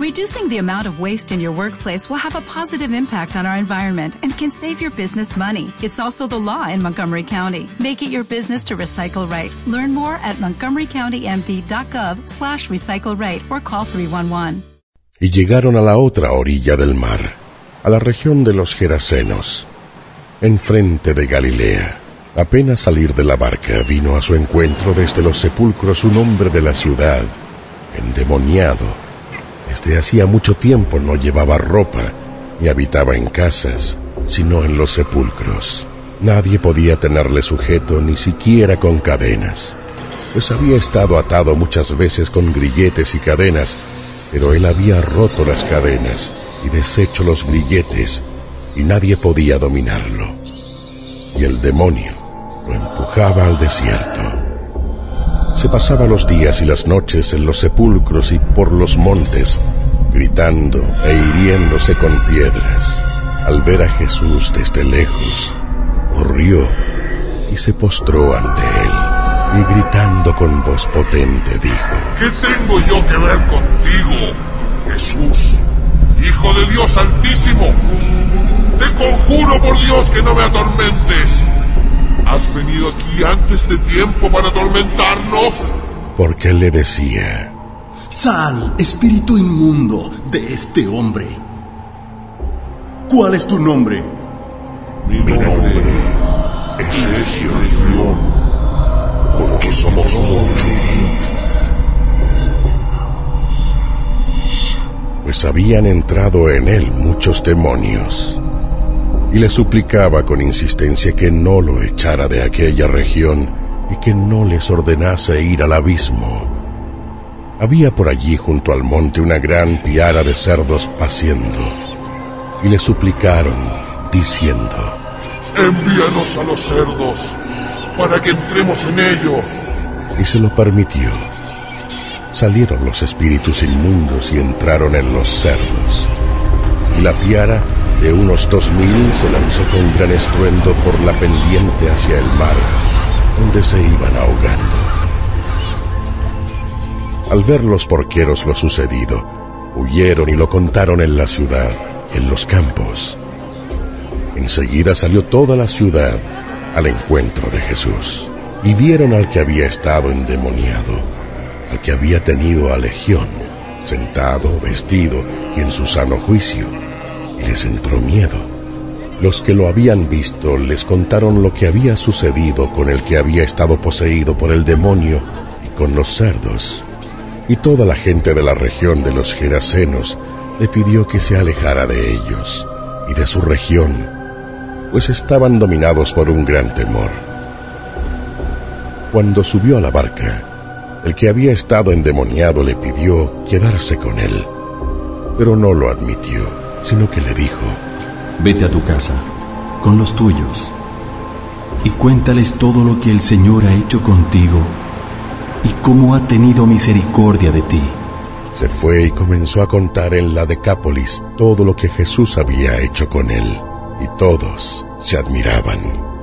Reducing the amount of waste in your workplace will have a positive impact on our environment and can save your business money. It's also the law in Montgomery County. Make it your business to recycle right. Learn more at montgomerycountymd.gov slash recycle right or call 311. Y llegaron a la otra orilla del mar, a la región de los Gerasenos, enfrente de Galilea. Apenas salir de la barca vino a su encuentro desde los sepulcros un hombre de la ciudad, endemoniado desde hacía mucho tiempo no llevaba ropa ni habitaba en casas, sino en los sepulcros. Nadie podía tenerle sujeto ni siquiera con cadenas, pues había estado atado muchas veces con grilletes y cadenas, pero él había roto las cadenas y deshecho los grilletes y nadie podía dominarlo. Y el demonio lo empujaba al desierto. Se pasaba los días y las noches en los sepulcros y por los montes, gritando e hiriéndose con piedras. Al ver a Jesús desde lejos, corrió y se postró ante él, y gritando con voz potente dijo, ¿Qué tengo yo que ver contigo, Jesús, Hijo de Dios Altísimo? Te conjuro por Dios que no me atormentes. ¿Has venido aquí antes de tiempo para atormentarnos? Porque le decía, Sal, espíritu inmundo de este hombre. ¿Cuál es tu nombre? Mi nombre es Legión, porque somos muchos. Pues habían entrado en él muchos demonios y le suplicaba con insistencia que no lo echara de aquella región y que no les ordenase ir al abismo. Había por allí junto al monte una gran piara de cerdos paciendo, y le suplicaron, diciendo, Envíanos a los cerdos, para que entremos en ellos. Y se lo permitió. Salieron los espíritus inmundos y entraron en los cerdos. Y la piara de unos dos mil se lanzó con gran estruendo por la pendiente hacia el mar, donde se iban ahogando. Al ver los porqueros lo sucedido, huyeron y lo contaron en la ciudad en los campos. Enseguida salió toda la ciudad al encuentro de Jesús y vieron al que había estado endemoniado, al que había tenido a legión, sentado, vestido y en su sano juicio les entró miedo. Los que lo habían visto les contaron lo que había sucedido con el que había estado poseído por el demonio y con los cerdos. Y toda la gente de la región de los Gerasenos le pidió que se alejara de ellos y de su región, pues estaban dominados por un gran temor. Cuando subió a la barca, el que había estado endemoniado le pidió quedarse con él, pero no lo admitió sino que le dijo, Vete a tu casa, con los tuyos, y cuéntales todo lo que el Señor ha hecho contigo y cómo ha tenido misericordia de ti. Se fue y comenzó a contar en la Decápolis todo lo que Jesús había hecho con él, y todos se admiraban.